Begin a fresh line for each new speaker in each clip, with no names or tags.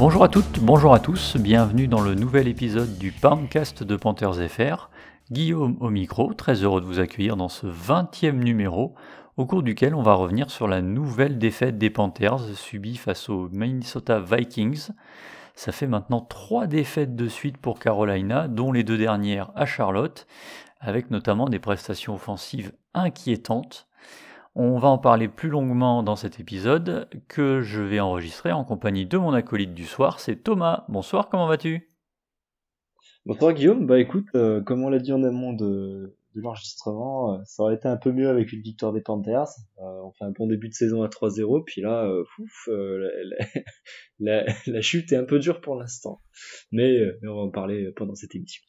Bonjour à toutes, bonjour à tous, bienvenue dans le nouvel épisode du Poundcast de Panthers FR. Guillaume au micro, très heureux de vous accueillir dans ce 20e numéro au cours duquel on va revenir sur la nouvelle défaite des Panthers subie face aux Minnesota Vikings. Ça fait maintenant trois défaites de suite pour Carolina, dont les deux dernières à Charlotte, avec notamment des prestations offensives inquiétantes. On va en parler plus longuement dans cet épisode que je vais enregistrer en compagnie de mon acolyte du soir, c'est Thomas. Bonsoir, comment vas-tu?
Bonsoir Guillaume, bah écoute, euh, comme on l'a dit en amont de, l'enregistrement. Euh, ça aurait été un peu mieux avec une victoire des Panthers. Euh, on fait un bon début de saison à 3-0, puis là, la, chute est un peu dure pour l'instant. Mais, on va en parler pendant cette émission.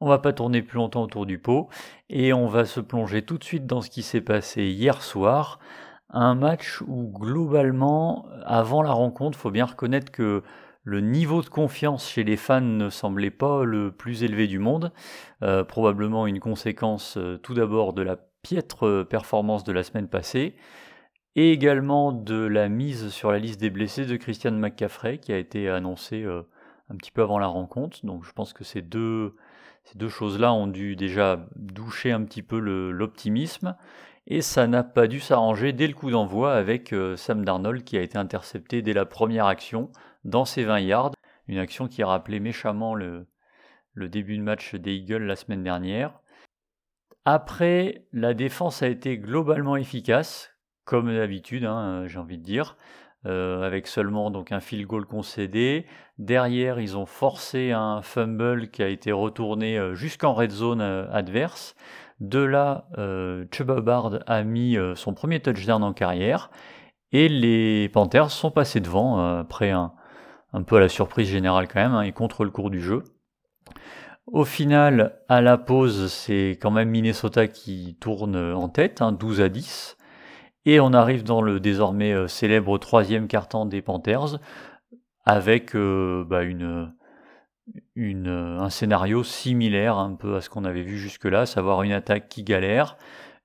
On va pas tourner plus longtemps autour du pot et on va se plonger tout de suite dans ce qui s'est passé hier soir. Un match où globalement, avant la rencontre, faut bien reconnaître que le niveau de confiance chez les fans ne semblait pas le plus élevé du monde, euh, probablement une conséquence euh, tout d'abord de la piètre euh, performance de la semaine passée, et également de la mise sur la liste des blessés de Christian McCaffrey qui a été annoncée un petit peu avant la rencontre. Donc je pense que ces deux, ces deux choses-là ont dû déjà doucher un petit peu l'optimisme. Et ça n'a pas dû s'arranger dès le coup d'envoi avec Sam Darnold qui a été intercepté dès la première action dans ses 20 yards. Une action qui rappelait méchamment le, le début de match des Eagles la semaine dernière. Après, la défense a été globalement efficace, comme d'habitude, hein, j'ai envie de dire, euh, avec seulement donc un field goal concédé. Derrière, ils ont forcé un fumble qui a été retourné euh, jusqu'en red zone euh, adverse. De là, euh, a mis son premier touchdown en carrière et les Panthers sont passés devant après un, un peu à la surprise générale quand même, hein, et contre le cours du jeu. Au final, à la pause, c'est quand même Minnesota qui tourne en tête, 12 hein, à 10. Et on arrive dans le désormais euh, célèbre troisième carton des Panthers, avec euh, bah, un scénario similaire un peu à ce qu'on avait vu jusque-là, savoir une attaque qui galère,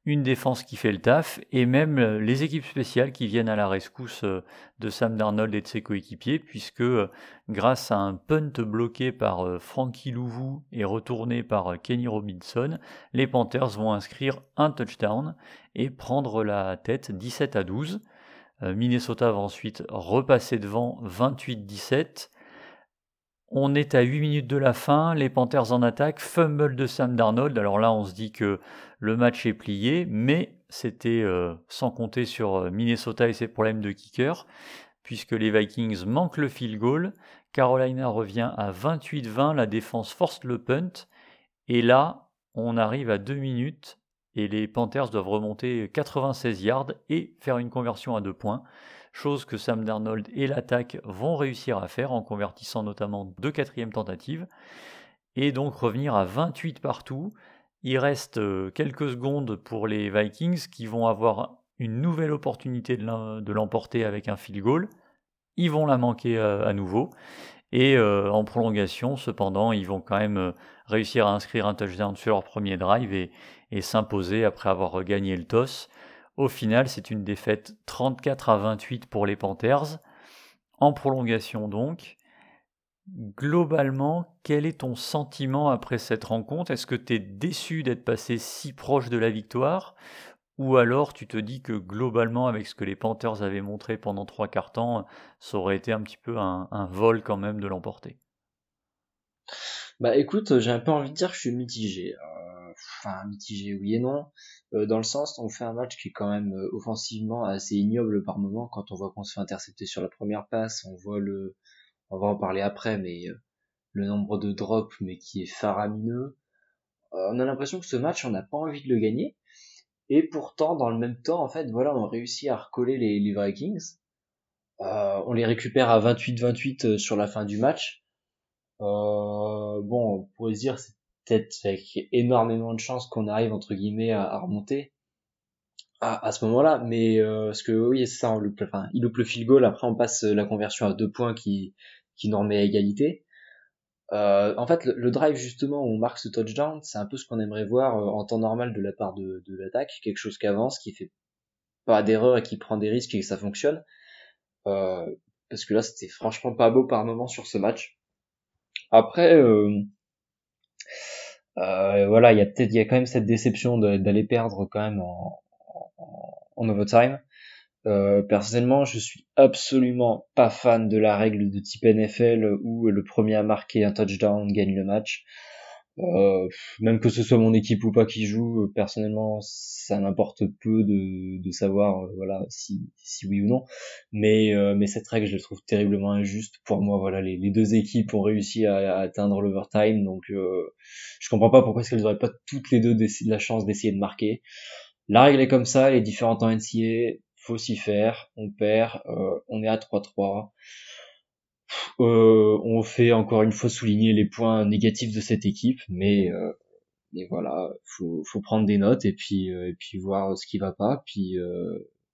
une défense qui fait le taf, et même euh, les équipes spéciales qui viennent à la rescousse euh, de Sam Darnold et de ses coéquipiers, puisque euh, grâce à un punt bloqué par Frankie Louvou et retourné par Kenny Robinson, les Panthers vont inscrire un touchdown et prendre la tête 17 à 12. Minnesota va ensuite repasser devant 28-17. On est à 8 minutes de la fin, les Panthers en attaque, fumble de Sam Darnold. Alors là, on se dit que le match est plié, mais c'était euh, sans compter sur euh, Minnesota et ses problèmes de kicker, puisque les Vikings manquent le field goal. Carolina revient à 28-20, la défense force le punt, et là, on arrive à 2 minutes et les Panthers doivent remonter 96 yards et faire une conversion à 2 points chose que Sam Darnold et l'attaque vont réussir à faire en convertissant notamment deux quatrièmes tentatives, et donc revenir à 28 partout. Il reste euh, quelques secondes pour les Vikings qui vont avoir une nouvelle opportunité de l'emporter avec un field goal. Ils vont la manquer euh, à nouveau. Et euh, en prolongation, cependant, ils vont quand même réussir à inscrire un touchdown sur leur premier drive et, et s'imposer après avoir gagné le toss. Au final, c'est une défaite 34 à 28 pour les Panthers. En prolongation donc. Globalement, quel est ton sentiment après cette rencontre? Est-ce que tu es déçu d'être passé si proche de la victoire? Ou alors tu te dis que globalement, avec ce que les Panthers avaient montré pendant trois quarts temps, ça aurait été un petit peu un, vol quand même de l'emporter?
Bah écoute, j'ai un peu envie de dire que je suis mitigé. Euh, enfin, mitigé oui et non. Euh, dans le sens on fait un match qui est quand même euh, offensivement assez ignoble par moment quand on voit qu'on se fait intercepter sur la première passe, on voit le, on va en parler après, mais euh, le nombre de drops mais qui est faramineux. on a l'impression que ce match on n'a pas envie de le gagner. Et pourtant, dans le même temps, en fait, voilà, on réussit à recoller les, les Vikings. on les récupère à 28-28 sur la fin du match. bon, on pourrait dire peut-être avec énormément de chance qu'on arrive entre guillemets à, remonter. à, à ce moment-là, mais euh, parce que oui, c'est ça, on loupe, enfin, il loupe le field goal, après on passe la conversion à deux points qui, qui nous remet à égalité. Euh, en fait, le, drive justement où on marque ce touchdown, c'est un peu ce qu'on aimerait voir euh, en temps normal de la part de, de l'attaque, quelque chose qui avance, qui fait pas d'erreur et qui prend des risques et que ça fonctionne. Euh, parce que là, c'était franchement pas beau par moment sur ce match. Après, euh, euh, voilà, il y a peut-être, il y a quand même cette déception d'aller perdre quand même en, en, en overtime. Euh, personnellement, je suis absolument pas fan de la règle de type NFL où le premier à marquer un touchdown gagne le match. Euh, même que ce soit mon équipe ou pas qui joue, personnellement, ça m'importe peu de, de savoir, euh, voilà, si, si oui ou non. Mais, euh, mais cette règle, je la trouve terriblement injuste. Pour moi, voilà, les, deux équipes ont réussi à, atteindre l'overtime, donc je comprends pas pourquoi est-ce qu'elles auraient pas toutes les deux la chance d'essayer de marquer. La règle est comme ça, elle est différente en NCA faut s'y faire, on perd, euh, on est à 3-3. Euh, on fait encore une fois souligner les points négatifs de cette équipe, mais, euh, voilà, faut, faut prendre des notes et puis, euh, voir ce qui va pas, puis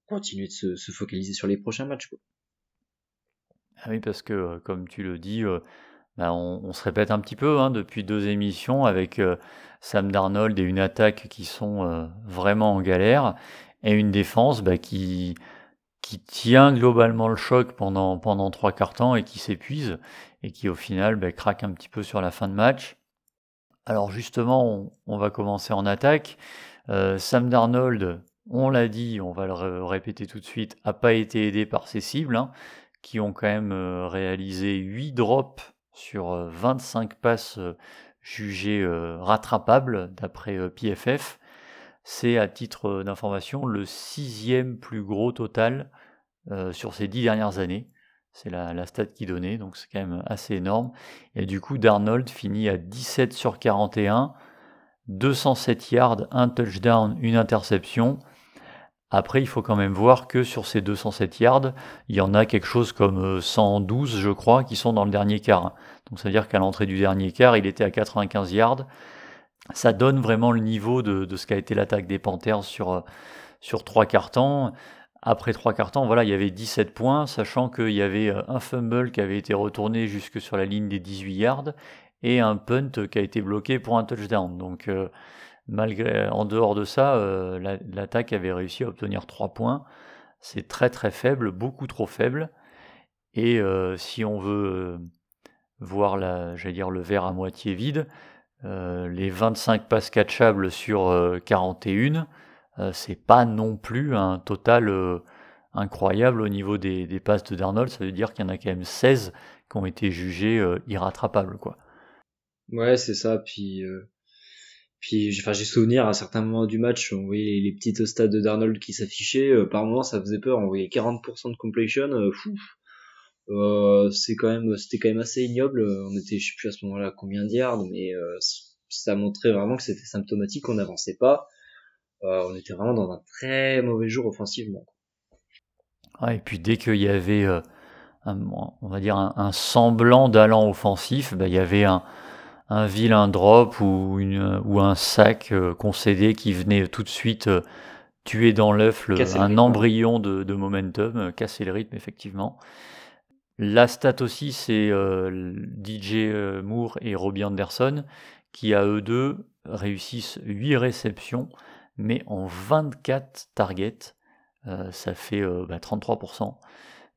continuer de se, se, focaliser sur les prochains matchs.
Ah oui, parce que comme tu le dis, bah on, on, se répète un petit peu hein, depuis deux émissions avec Sam Darnold et une attaque qui sont vraiment en galère et une défense bah, qui, qui tient globalement le choc pendant, pendant trois quarts temps et qui s'épuise et qui au final bah, craque un petit peu sur la fin de match. Alors justement, on, va commencer en attaque. Euh, Sam Darnold, on l'a dit, on va le répéter tout de suite, n'a pas été aidé par ses cibles, hein, qui ont quand même euh, réalisé 8 drops sur 25 euh, passes jugées rattrapables d'après PFF. C'est, à titre d'information, le sixième plus gros total sur ces dix dernières années. C'est la, la, stat qui donnait, donc c'est quand même assez énorme. Et du coup, Darnold finit à 17 sur 41, 207 yards, un touchdown, une interception. Après, il faut quand même voir que sur ces 207 yards, il y en a quelque chose comme 112, je crois, qui sont dans le dernier quart. Donc, ça veut dire qu'à l'entrée du dernier quart, il était à 95 yards ça donne vraiment le niveau de, ce qu'a été l'attaque des Panthers sur, euh, sur trois quarts temps. Après trois quarts temps, voilà, il y avait 17 points, sachant qu'il y avait euh, un fumble qui avait été retourné jusque sur la ligne des 18 yards et un punt qui a été bloqué pour un touchdown. Donc, euh, malgré, en dehors de ça, l'attaque avait réussi à obtenir 3 points. C'est très très faible, beaucoup trop faible. Et si on veut voir la, dire, le verre à moitié vide, euh, les 25 passes catchables sur 41, euh, euh, c'est pas non plus un total incroyable au niveau des, passes de Darnold. Ça veut dire qu'il y en a quand même 16 qui ont été jugés irrattrapables, quoi.
Ouais, c'est ça. Puis, j'ai souvenir à certains moments du match, on voyait les, petits stades de Darnold qui s'affichaient. par moments, ça faisait peur. On voyait 40% de completion. euh, c'est quand même, c'était quand même assez ignoble. On était, je sais plus à ce moment-là combien de yards, mais euh, ça montrait vraiment que c'était symptomatique. On n'avançait pas. Euh, on était vraiment dans un très mauvais jour offensivement.
Et puis dès qu'il y avait, euh, un, on va dire un, semblant d'allant offensif, bah, il y avait un, un vilain drop ou, une, ou un sac euh, concédé qui venait tout de suite tuer dans l'œuf un embryon de, de momentum, casser le rythme effectivement. La stat aussi, c'est DJ Moore et Robbie Anderson qui, à eux deux, réussissent 8 réceptions, mais en 24 targets. Euh, ça fait 33%. Bah,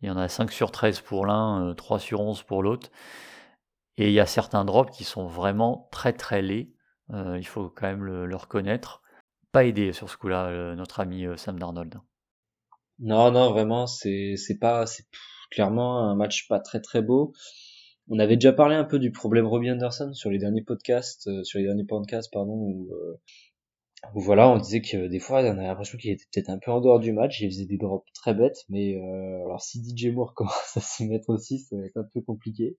il y en a 5 sur 13 pour l'un, 3 sur 11 pour l'autre. Et il y a certains drops qui sont vraiment très très laids. il faut quand même le, reconnaître. Pas aidé sur ce coup-là, notre ami Sam Darnold.
Non, non, vraiment, c'est pas clairement un match pas très très beau. On avait déjà parlé un peu du problème Robbie Anderson sur les derniers podcasts, euh, sur les derniers podcasts pardon, où, euh, voilà, on disait que des fois on avait l'impression qu'il était peut-être un peu en dehors du match, il faisait des drops très bêtes, mais euh, alors si DJ Moore commence à s'y mettre aussi, ça va être un peu compliqué.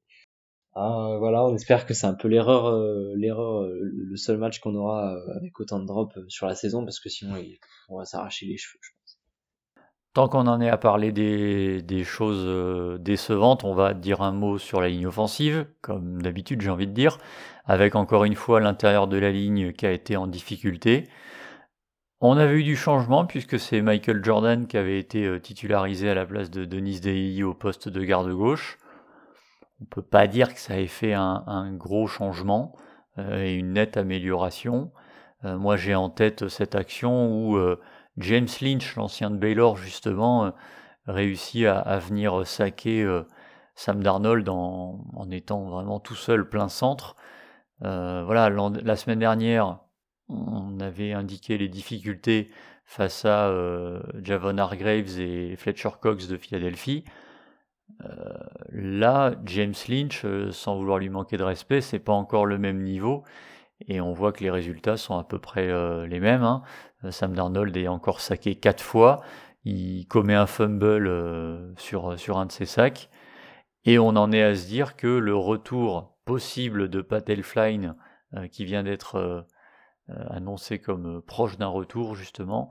Ah, voilà, on espère que c'est un peu l'erreur, l'erreur, le seul match qu'on aura avec autant de drops sur la saison, parce que sinon on va s'arracher les cheveux.
Tant qu'on en est à parler des, choses euh, décevantes, on va dire un mot sur la ligne offensive, comme d'habitude j'ai envie de dire, avec encore une fois l'intérieur de la ligne qui a été en difficulté. On avait eu du changement puisque c'est Michael Jordan qui avait été titularisé à la place de Denis Dei au poste de garde gauche. On peut pas dire que ça ait fait un, gros changement et une nette amélioration. moi j'ai en tête cette action où James Lynch, l'ancien de Baylor justement, réussit à, venir saquer Sam Darnold en, étant vraiment tout seul plein centre. Euh, voilà, la semaine dernière, on avait indiqué les difficultés face à euh, Javon Hargraves et Fletcher Cox de Philadelphie. Euh, là, James Lynch, sans vouloir lui manquer de respect, c'est pas encore le même niveau. Et on voit que les résultats sont à peu près les mêmes. Hein. Sam Darnold est encore saqué quatre fois. Il commet un fumble sur, sur un de ses sacs. Et on en est à se dire que le retour possible de Pat Elfline, euh, qui vient d'être euh, euh, annoncé comme proche d'un retour justement,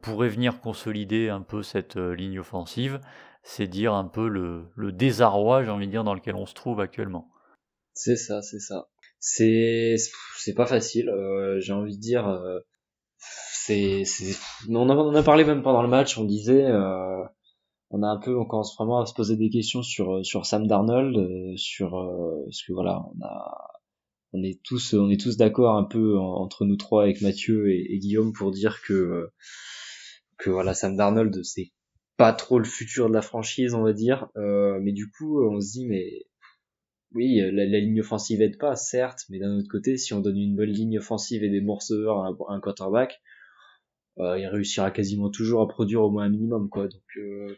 pourrait venir consolider un peu cette ligne offensive. C'est dire un peu le, désarroi, j'ai envie de dire, dans lequel on se trouve actuellement.
C'est ça, c'est ça. C'est c'est pas facile. j'ai envie de dire, on, a parlé même pendant le match. On disait on a un peu on commence vraiment à se poser des questions sur euh, sur Sam Darnold euh, sur euh, ce que voilà on est tous on est tous d'accord un peu entre nous trois avec Mathieu et, Guillaume pour dire que que voilà Sam Darnold c'est pas trop le futur de la franchise on va dire mais du coup on se dit mais oui la, ligne offensive aide pas certes mais d'un autre côté si on donne une bonne ligne offensive et des receveurs à un quarterback euh, il réussira quasiment toujours à produire au moins un minimum quoi. Donc euh,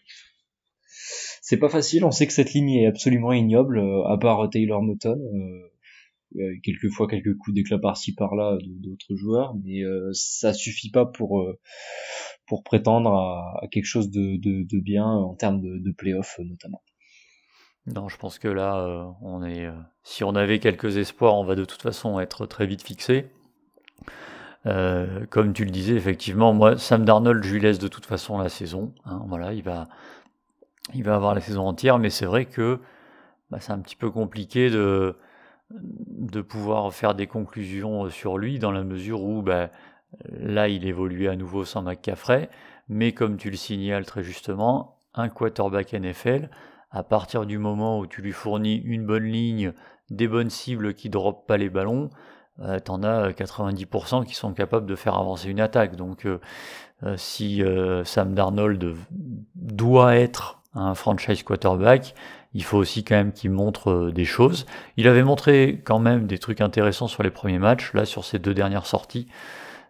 c'est pas facile. On sait que cette ligne est absolument ignoble, euh, à part Taylor Moton. quelquefois quelques coups d'éclat par-ci par-là d'autres joueurs, mais ça suffit pas pour pour prétendre à, quelque chose de, de, bien en termes de, de playoff notamment.
Non, je pense que là, on est. si on avait quelques espoirs, on va de toute façon être très vite fixé. Euh, comme tu le disais, effectivement, moi, Sam Darnold, je lui laisse de toute façon la saison. Hein, voilà, il va, il va avoir la saison entière, mais c'est vrai que bah, c'est un petit peu compliqué de, de pouvoir faire des conclusions sur lui, dans la mesure où bah, là, il évolue à nouveau sans McCaffrey, mais comme tu le signales très justement, un quarterback NFL, à partir du moment où tu lui fournis une bonne ligne, des bonnes cibles qui ne droppent pas les ballons, euh, t'en as 90% euh, qui sont capables de faire avancer une attaque. Donc euh, si Sam Darnold doit être un franchise quarterback, il faut aussi quand même qu'il montre des choses. Il avait montré quand même des trucs intéressants sur les premiers matchs. Là, sur ces deux dernières sorties,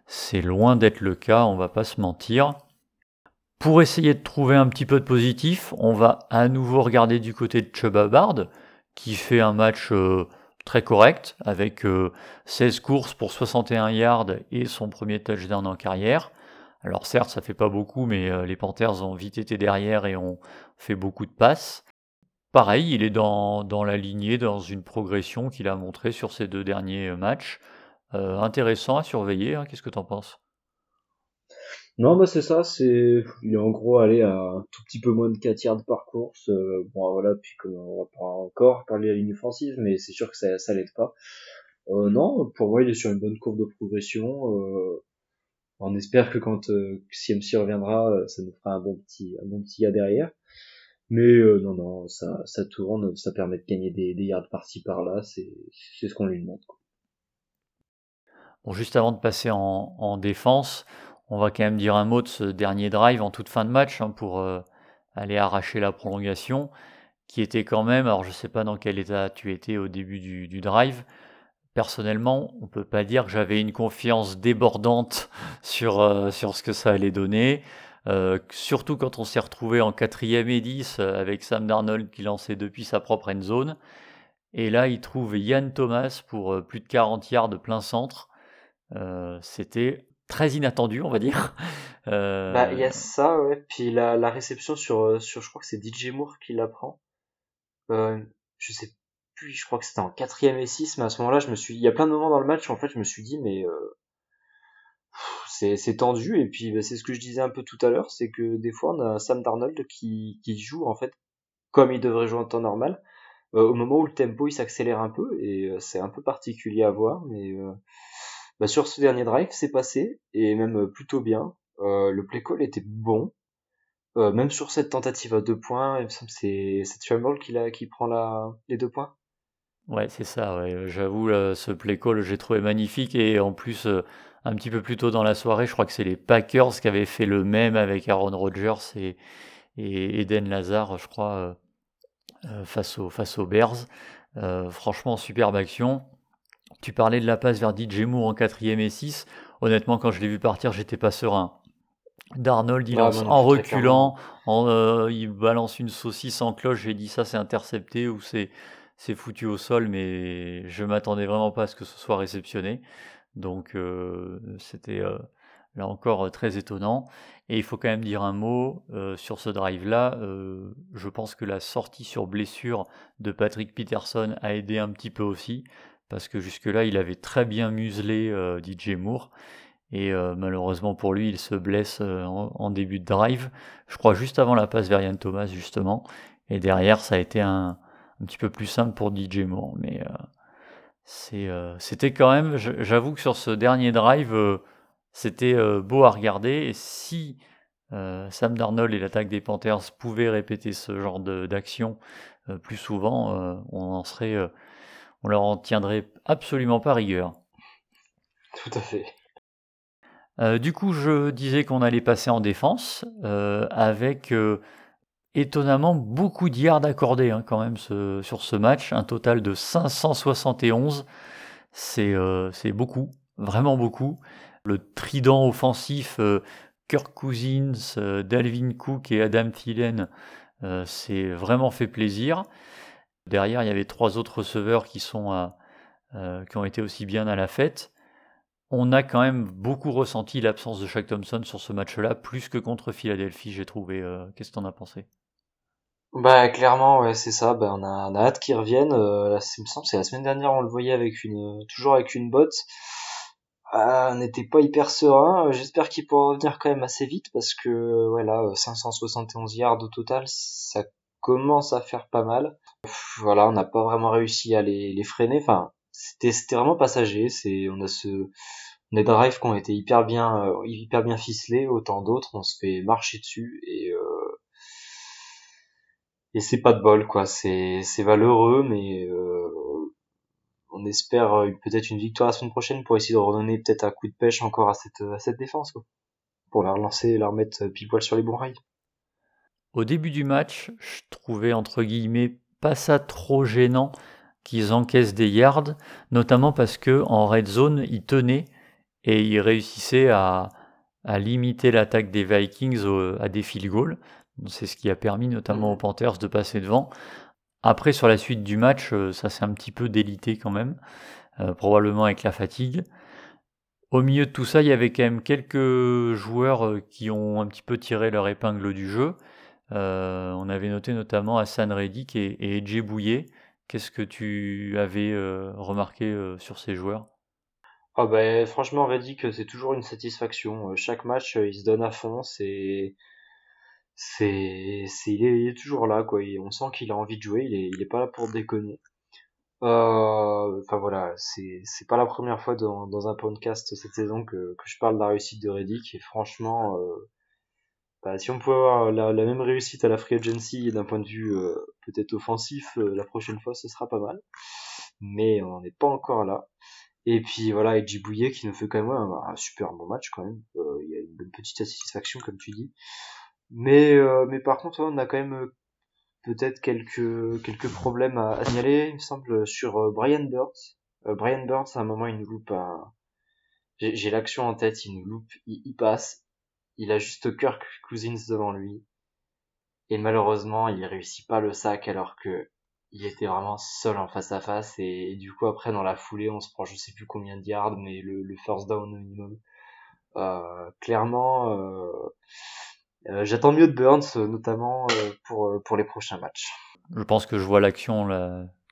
c'est loin d'être le cas, on va pas se mentir. Pour essayer de trouver un petit peu de positif, on va à nouveau regarder du côté de Chuba Bard, qui fait un match très correct, avec 16 euh, courses pour 61 yards et son premier touchdown en carrière. Alors certes, ça fait pas beaucoup, mais euh, les Panthers ont vite été derrière et ont fait beaucoup de passes. Pareil, il est dans, dans la lignée, dans une progression qu'il a montré sur ces deux derniers euh, matchs. intéressant à surveiller, hein. qu'est-ce que tu en penses?
Non, bah c'est ça, c'est il est en gros allé à un tout petit peu moins de 4 yards par course. Euh, bon voilà, puis comme on va pas encore parler de la ligne offensive, mais c'est sûr que ça, ça l'aide pas. Euh, non, pour moi il est sur une bonne courbe de progression. Euh, on espère que quand euh, CMC reviendra, euh, ça nous fera un bon petit un bon petit gars derrière. Mais euh, non non, ça ça tourne, ça permet de gagner des, des yards par-ci par-là, c'est c'est ce qu'on lui demande. Quoi.
Bon, juste avant de passer en, en défense, on va quand même dire un mot de ce dernier drive en toute fin de match hein, pour euh, aller arracher la prolongation, qui était quand même, alors je ne sais pas dans quel état tu étais au début du, drive. Personnellement, on ne peut pas dire que j'avais une confiance débordante sur, euh, sur ce que ça allait donner. Euh, surtout quand on s'est retrouvé en quatrième et 10 avec Sam Darnold qui lançait depuis sa propre end zone. Et là, il trouve Yann Thomas pour plus de 40 yards de plein centre. C'était très inattendu, on va dire.
Euh... Bah, il y a ça, ouais. Puis la, la réception sur, euh, sur, je crois que c'est DJ Moore qui la prend. Euh, je sais plus, je crois que c'était en quatrième et 6, mais à ce moment-là, je me suis, il y a plein de moments dans le match, en fait, je me suis dit, mais, euh, c'est, c'est tendu, et puis, bah, c'est ce que je disais un peu tout à l'heure, c'est que des fois, on a Sam Darnold qui, qui joue, en fait, comme il devrait jouer en temps normal, euh, au moment où le tempo, il s'accélère un peu, et c'est un peu particulier à voir, mais, Bah, sur ce dernier drive, c'est passé, et même plutôt bien. le play call était bon. même sur cette tentative à deux points, c'est Tremble qui, prend les deux points.
Ouais, c'est ça, ouais. J'avoue, ce play call, j'ai trouvé magnifique. Et en plus, euh, un petit peu plus tôt dans la soirée, je crois que c'est les Packers qui avaient fait le même avec Aaron Rodgers et, Eden Lazar, je crois, euh, euh, face aux Bears. franchement, superbe action. Tu parlais de la passe vers DJ Moore en 4ème et 6. Honnêtement, quand je l'ai vu partir, j'étais pas serein. Darnold, il lance en reculant, en, il balance une saucisse en cloche. J'ai dit ça, c'est intercepté ou c'est c'est foutu au sol, mais je m'attendais vraiment pas à ce que ce soit réceptionné. Donc euh, c'était euh, là encore euh, très étonnant. Et il faut quand même dire un mot sur ce drive-là. je pense que la sortie sur blessure de Patrick Peterson a aidé un petit peu aussi, parce que jusque-là, il avait très bien muselé DJ Moore. Et malheureusement pour lui, il se blesse en, en, début de drive. Je crois juste avant la passe vers Yann Thomas, justement. Et derrière, ça a été un, un petit peu plus simple pour DJ Moore. Mais euh, euh, c'était quand même, j'avoue que sur ce dernier drive, euh, c'était beau à regarder. Et si Sam Darnold et l'attaque des Panthers pouvaient répéter ce genre d'action plus souvent, on en serait, on leur en tiendrait absolument pas rigueur.
Tout à fait.
du coup, je disais qu'on allait passer en défense avec étonnamment beaucoup de yards accordés hein, quand même sur ce match, un total de 571, euh, c'est beaucoup, vraiment beaucoup. Le trident offensif euh, Kirk Cousins, euh, Dalvin Cook et Adam Thielen c'est vraiment fait plaisir. Derrière, il y avait trois autres receveurs qui, sont qui ont été aussi bien à la fête. On a quand même beaucoup ressenti l'absence de Shaq Thompson sur ce match-là, plus que contre Philadelphie, j'ai trouvé. Qu'est-ce que tu en as pensé?
Bah clairement ouais c'est ça. Bah, on a, hâte qu'ils reviennent euh, me semble c'est la semaine dernière on le voyait avec une toujours avec une botte. Ah, on n'était pas hyper serein. J'espère qu'il pourra revenir quand même assez vite parce que voilà 571 yards au total ça commence à faire pas mal voilà on n'a pas vraiment réussi à les, freiner. Enfin c'était c'était vraiment passager. C'est on a ce on a des drives qui ont été hyper bien euh, hyper bien ficelés autant d'autres. On se fait marcher dessus et euh, et c'est pas de bol quoi. C'est c'est valeureux mais euh, on espère peut-être une victoire la semaine prochaine pour essayer de redonner peut-être un coup de pêche encore à cette à cette défense quoi. Pour la relancer et la remettre pile poil sur les bons rails.
Au début du match je trouvais entre guillemets pas ça trop gênant qu'ils encaissent des yards notamment parce que en red zone ils tenaient et ils réussissaient à, à limiter l'attaque des Vikings à des field goals c'est ce qui a permis notamment aux mmh. Panthers de passer devant. Après, sur la suite du match, euh, ça s'est un petit peu délité quand même, euh, probablement avec la fatigue. Au milieu de tout ça, il y avait quand même quelques joueurs euh, qui ont un petit peu tiré leur épingle du jeu. On avait noté notamment Hassan Reddick et, et Bouillet. Qu'est-ce que tu avais remarqué sur ces joueurs?
Ah bah, Franchement, Reddick, c'est toujours une satisfaction. Chaque match, il se donne à fond. C'est c'est il, est, toujours là quoi on sent qu'il a envie de jouer il est il est pas là pour déconner euh, enfin voilà c'est pas la première fois dans, un podcast cette saison que je parle de la réussite de Reddick et franchement euh, bah, si on pouvait avoir la, même réussite à la free agency d'un point de vue euh, peut-être offensif la prochaine fois ce sera pas mal mais on n'est pas encore là et puis voilà Edgy Bouillet qui nous fait quand même un, super bon match quand même il y a une petite satisfaction comme tu dis mais, euh, mais par contre, on a quand même euh, peut-être quelques, quelques problèmes à, signaler, il me semble, sur euh, Brian Burns. Brian Burns, à un moment, il nous loupe un... J'ai l'action en tête, il nous loupe, il, passe. Il a juste Kirk Cousins devant lui. Et malheureusement, il réussit pas le sac alors que il était vraiment seul en face à face. Et, du coup, après, dans la foulée, on se prend je sais plus combien de yards, mais le, le first down minimum. Euh, clairement, euh, euh, j'attends mieux de Burns, euh, notamment euh, pour, pour les prochains matchs.
Je pense que je vois l'action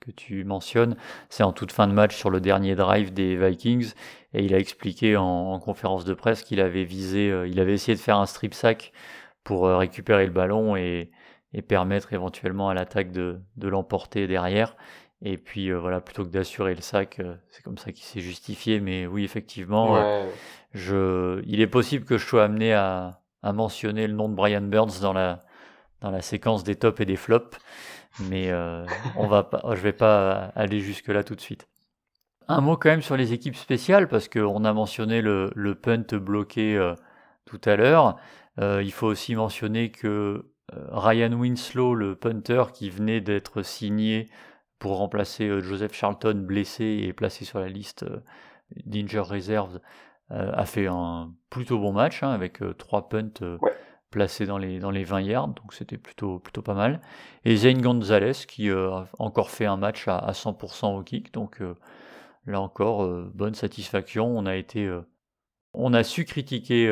que tu mentionnes. C'est en toute fin de match sur le dernier drive des Vikings. Et il a expliqué en, conférence de presse qu'il avait visé, il avait essayé de faire un strip sack pour récupérer le ballon et, et permettre éventuellement à l'attaque de, de l'emporter derrière. Et puis voilà, plutôt que d'assurer le sac, c'est comme ça qu'il s'est justifié. Mais oui, effectivement, je, il est possible que je sois amené à, à mentionner le nom de Brian Burns dans la, dans la séquence des tops et des flops, mais euh, on va pas, je vais pas aller jusque là tout de suite. Un mot quand même sur les équipes spéciales parce qu'on a mentionné le, le punt bloqué euh, tout à l'heure. Euh, il faut aussi mentionner que Ryan Winslow, le punter qui venait d'être signé pour remplacer Joseph Charlton blessé et placé sur la liste d'Injure Reserves, a fait un plutôt bon match hein, avec trois punts placé dans les, dans les 20 yards, donc c'était plutôt, plutôt pas mal. Et Zane Gonzalez qui euh, a encore fait un match à, 100% au kick, donc euh, là encore, euh, bonne satisfaction. On a été, on a su critiquer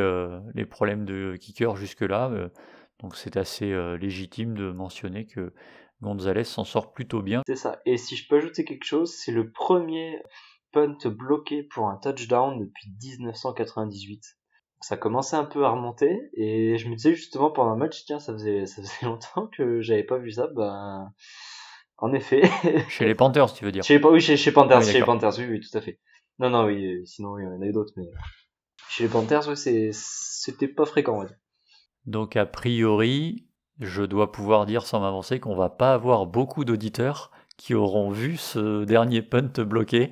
les problèmes de kicker jusque-là, donc c'est assez légitime de mentionner que Gonzalez s'en sort plutôt bien.
C'est ça. Et si je peux ajouter quelque chose, c'est le premier punt bloqué pour un touchdown depuis 1998 ça commençait un peu à remonter et je me disais justement pendant un match tiens ça faisait ça faisait longtemps que j'avais pas vu ça ben en effet.
Chez les Panthers tu veux dire.
Chez oui chez, chez Panthers chez les Panthers oui, oui tout à fait. Non non oui sinon il y en avait d'autres mais chez les Panthers oui c'est c'était pas fréquent ouais.
donc a priori je dois pouvoir dire sans m'avancer qu'on va pas avoir beaucoup d'auditeurs qui auront vu ce dernier punt bloqué.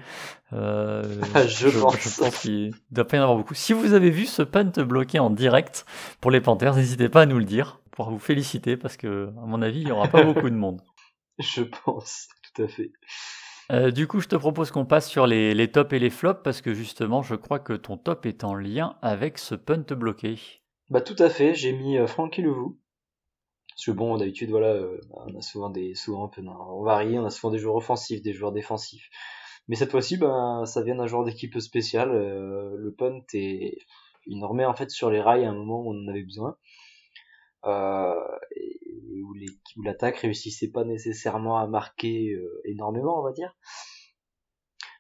Euh, je, pense.
qu'il doit pas y en avoir beaucoup. Si vous avez vu ce punt bloqué en direct pour les Panthers, n'hésitez pas à nous le dire pour vous féliciter parce que, à mon avis, il n'y aura pas beaucoup de monde.
Je pense, tout à fait.
Euh, du coup, je te propose qu'on passe sur les, les, tops et les flops parce que justement, je crois que ton top est en lien avec ce punt bloqué.
Bah tout à fait, j'ai mis euh, Francky Levou parce que bon, d'habitude, voilà, euh, on a souvent des, souvent un peu, on varie, on a souvent des joueurs offensifs, des joueurs défensifs. Mais cette fois-ci, ben, ça vient d'un joueur d'équipe spécial. Euh, le punt est, il nous remet en fait sur les rails à un moment où on en avait besoin. Euh, où l'attaque réussissait pas nécessairement à marquer euh, énormément, on va dire.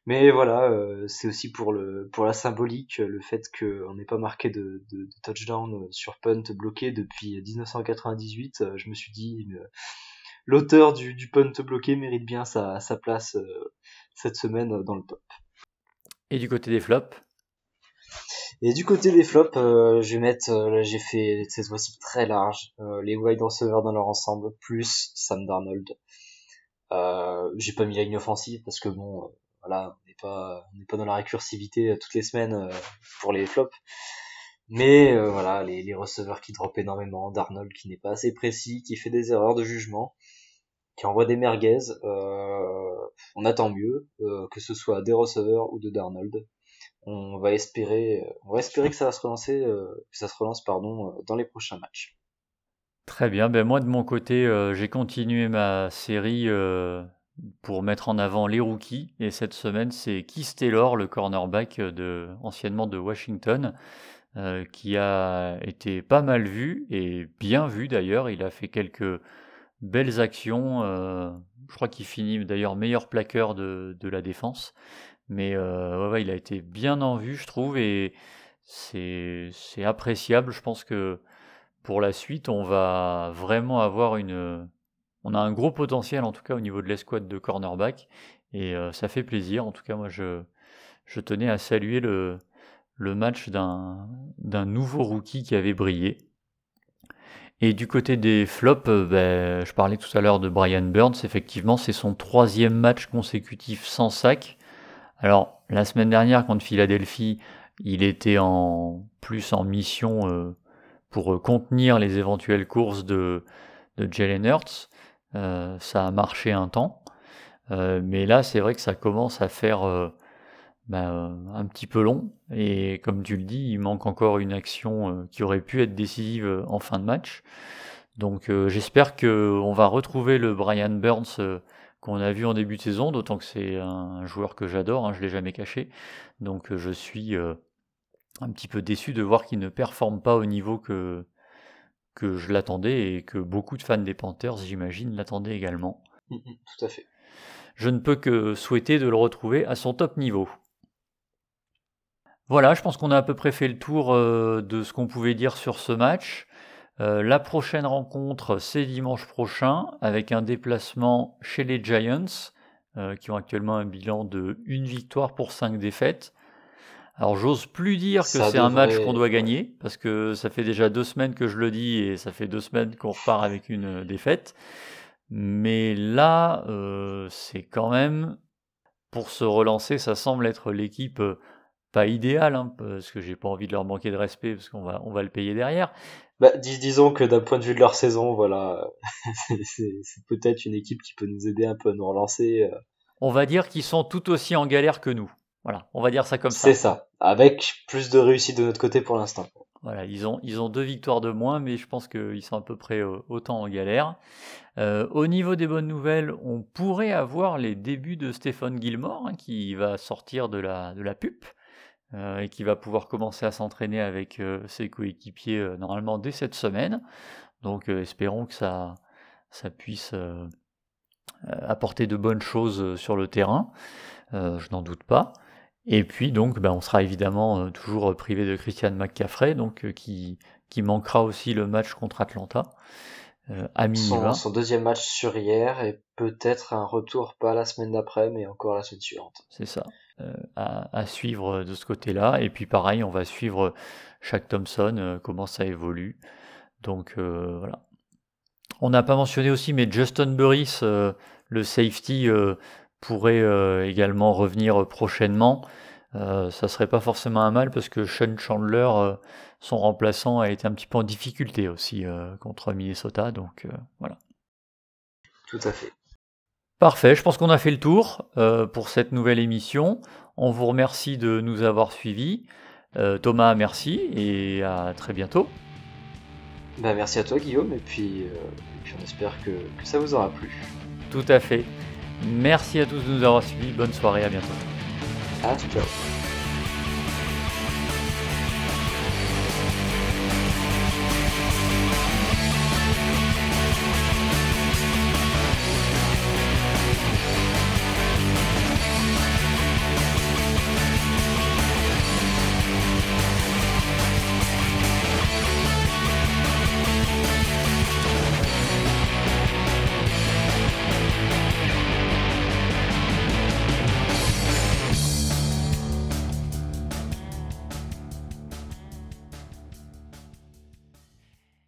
Mais voilà, euh, c'est aussi pour le pour la symbolique, le fait qu'on n'ait pas marqué de, de, de, touchdown sur punt bloqué depuis 1998. Euh, je me suis dit, euh, l'auteur du, du, punt bloqué mérite bien sa, sa place cette semaine dans le top.
Et du côté des flops?
Et du côté des flops, je vais mettre, là j'ai fait cette fois-ci très large, les wide receivers dans leur ensemble, plus Sam Darnold. j'ai pas mis la ligne offensive parce que bon voilà, on n'est pas, on n'est pas dans la récursivité euh, toutes les semaines euh, pour les flops. Mais euh, voilà, les, les, receveurs qui drop énormément, Darnold qui n'est pas assez précis, qui fait des erreurs de jugement, qui envoie des merguez, on attend mieux, que ce soit des receveurs ou de Darnold. On va espérer, on va espérer que ça va se relancer, que ça se relance pardon, dans les prochains matchs.
Très bien, ben moi de mon côté, j'ai continué ma série pour mettre en avant les rookies. Et cette semaine, c'est Keith Taylor, le cornerback anciennement de Washington, euh, qui a été pas mal vu et bien vu d'ailleurs. Il a fait quelques belles actions. Euh, je crois qu'il finit d'ailleurs meilleur plaqueur de, la défense. Mais euh, il a été bien en vue, je trouve, et c'est appréciable. Je pense que pour la suite, on va vraiment avoir une, on a un gros potentiel en tout cas au niveau de l'escouade de cornerback et euh, ça fait plaisir. En tout cas, moi je, je tenais à saluer le, le match d'un, nouveau rookie qui avait brillé. Et du côté des flops, euh, ben, je parlais tout à l'heure de Brian Burns, effectivement c'est son troisième match consécutif sans sac. Alors la semaine dernière contre Philadelphie, il était en plus en mission euh, pour contenir les éventuelles courses de, de Jalen Hurts. Euh, ça a marché un temps. Euh, mais là, c'est vrai que ça commence à faire euh, ben, un petit peu long. Et comme tu le dis, il manque encore une action qui aurait pu être décisive en fin de match. Donc j'espère qu'on va retrouver le Brian Burns qu'on a vu en début de saison, d'autant que c'est un joueur que j'adore, hein, je ne l'ai jamais caché. Donc je suis un petit peu déçu de voir qu'il ne performe pas au niveau que, que je l'attendais et que beaucoup de fans des Panthers, j'imagine, l'attendaient également.
Mm, mm, tout à fait.
Je ne peux que souhaiter de le retrouver à son top niveau. Voilà, je pense qu'on a à peu près fait le tour euh, de ce qu'on pouvait dire sur ce match. Euh, la prochaine rencontre, c'est dimanche prochain, avec un déplacement chez les Giants. qui ont actuellement un bilan de une victoire pour cinq défaites. Alors j'ose plus dire que c'est un match qu'on doit gagner, parce que ça fait déjà deux semaines que je le dis et ça fait deux semaines qu'on repart avec une défaite. Mais là, c'est quand même, pour se relancer, ça semble être l'équipe pas idéale, hein, parce que j'ai pas envie de leur manquer de respect, parce qu'on va, on va le payer derrière.
Bah, disons que d'un point de vue de leur saison, voilà, c'est peut-être une équipe qui peut nous aider un peu à nous relancer.
On va dire qu'ils sont tout aussi en galère que nous. Voilà, on va dire ça comme ça.
C'est ça, avec plus de réussite de notre côté pour l'instant.
Voilà, ils ont, ils ont deux victoires de moins, mais je pense qu'ils sont à peu près euh, autant en galère. Euh, au niveau des bonnes nouvelles, on pourrait avoir les débuts de Stéphane Gilmore, hein, qui va sortir de la, de la pupe euh, et qui va pouvoir commencer à s'entraîner avec ses coéquipiers normalement dès cette semaine. Donc espérons que ça, ça puisse apporter de bonnes choses sur le terrain. je n'en doute pas. Et puis donc, ben, on sera évidemment euh, toujours privé de Christian McCaffrey, donc euh, qui, qui manquera aussi le match contre Atlanta.
Euh, à minima. Son, deuxième match sur hier et peut-être un retour pas la semaine d'après, mais encore la semaine suivante.
C'est ça. à, à, suivre de ce côté-là. Et puis pareil, on va suivre Shaq Thompson, comment ça évolue. Donc voilà. On n'a pas mentionné aussi, mais Justin Burris, le safety pourrait euh, également revenir prochainement. Euh, ça serait pas forcément un mal parce que Sean Chandler, euh, son remplaçant, a été un petit peu en difficulté aussi contre Minnesota. Donc voilà.
Tout à fait.
Parfait, je pense qu'on a fait le tour pour cette nouvelle émission. On vous remercie de nous avoir suivis. Thomas, merci et à très bientôt.
Bah, merci à toi Guillaume et puis, puis on espère que, que ça vous aura plu.
Tout à fait. Merci à tous de nous avoir suivis. Bonne soirée, à bientôt.